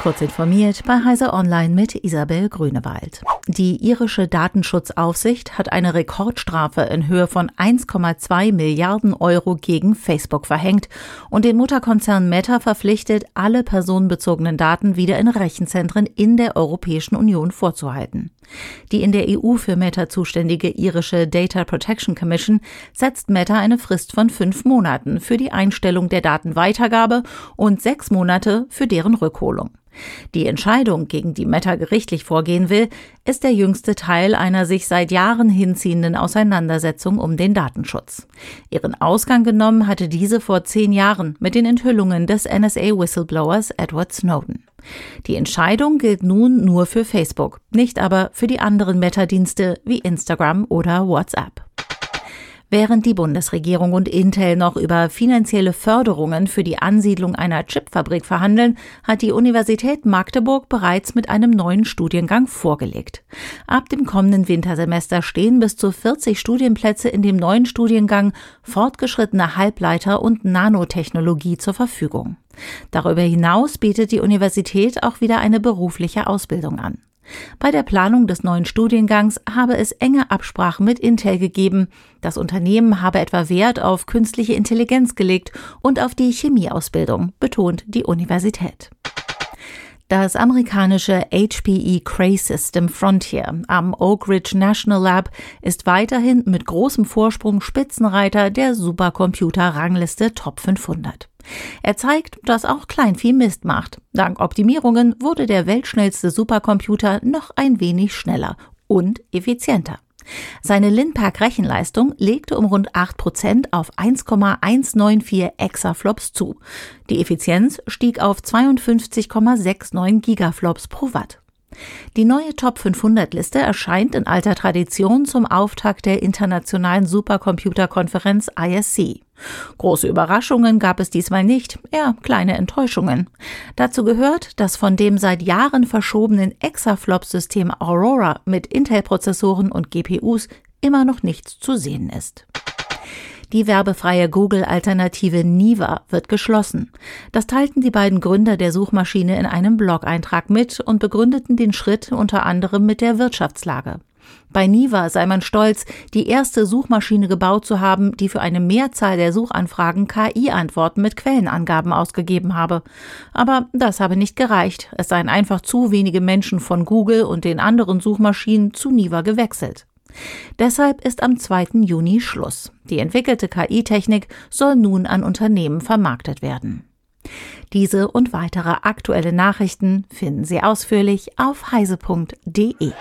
Kurz informiert bei Heise Online mit Isabel Grünewald. Die irische Datenschutzaufsicht hat eine Rekordstrafe in Höhe von 1,2 Milliarden Euro gegen Facebook verhängt und den Mutterkonzern Meta verpflichtet, alle personenbezogenen Daten wieder in Rechenzentren in der Europäischen Union vorzuhalten. Die in der EU für Meta zuständige irische Data Protection Commission setzt Meta eine Frist von fünf Monaten für die Einstellung der Datenweitergabe und sechs Monate für deren Rückholung. Die Entscheidung, gegen die Meta gerichtlich vorgehen will, ist der jüngste Teil einer sich seit Jahren hinziehenden Auseinandersetzung um den Datenschutz. Ihren Ausgang genommen hatte diese vor zehn Jahren mit den Enthüllungen des NSA-Whistleblowers Edward Snowden. Die Entscheidung gilt nun nur für Facebook, nicht aber für die anderen Meta-Dienste wie Instagram oder WhatsApp. Während die Bundesregierung und Intel noch über finanzielle Förderungen für die Ansiedlung einer Chipfabrik verhandeln, hat die Universität Magdeburg bereits mit einem neuen Studiengang vorgelegt. Ab dem kommenden Wintersemester stehen bis zu 40 Studienplätze in dem neuen Studiengang fortgeschrittene Halbleiter und Nanotechnologie zur Verfügung. Darüber hinaus bietet die Universität auch wieder eine berufliche Ausbildung an. Bei der Planung des neuen Studiengangs habe es enge Absprachen mit Intel gegeben. Das Unternehmen habe etwa Wert auf künstliche Intelligenz gelegt und auf die Chemieausbildung, betont die Universität. Das amerikanische HPE Cray System Frontier am Oak Ridge National Lab ist weiterhin mit großem Vorsprung Spitzenreiter der Supercomputer-Rangliste Top 500. Er zeigt, dass auch Kleinvieh Mist macht. Dank Optimierungen wurde der weltschnellste Supercomputer noch ein wenig schneller und effizienter. Seine Linpack-Rechenleistung legte um rund 8% auf 1,194 Exaflops zu. Die Effizienz stieg auf 52,69 Gigaflops pro Watt. Die neue Top 500 Liste erscheint in alter Tradition zum Auftakt der internationalen Supercomputerkonferenz ISC. Große Überraschungen gab es diesmal nicht, eher kleine Enttäuschungen. Dazu gehört, dass von dem seit Jahren verschobenen Exaflop-System Aurora mit Intel-Prozessoren und GPUs immer noch nichts zu sehen ist. Die werbefreie Google-Alternative Niva wird geschlossen. Das teilten die beiden Gründer der Suchmaschine in einem Blog-Eintrag mit und begründeten den Schritt unter anderem mit der Wirtschaftslage. Bei Niva sei man stolz, die erste Suchmaschine gebaut zu haben, die für eine Mehrzahl der Suchanfragen KI-Antworten mit Quellenangaben ausgegeben habe. Aber das habe nicht gereicht. Es seien einfach zu wenige Menschen von Google und den anderen Suchmaschinen zu Niva gewechselt. Deshalb ist am 2. Juni Schluss. Die entwickelte KI-Technik soll nun an Unternehmen vermarktet werden. Diese und weitere aktuelle Nachrichten finden Sie ausführlich auf heise.de.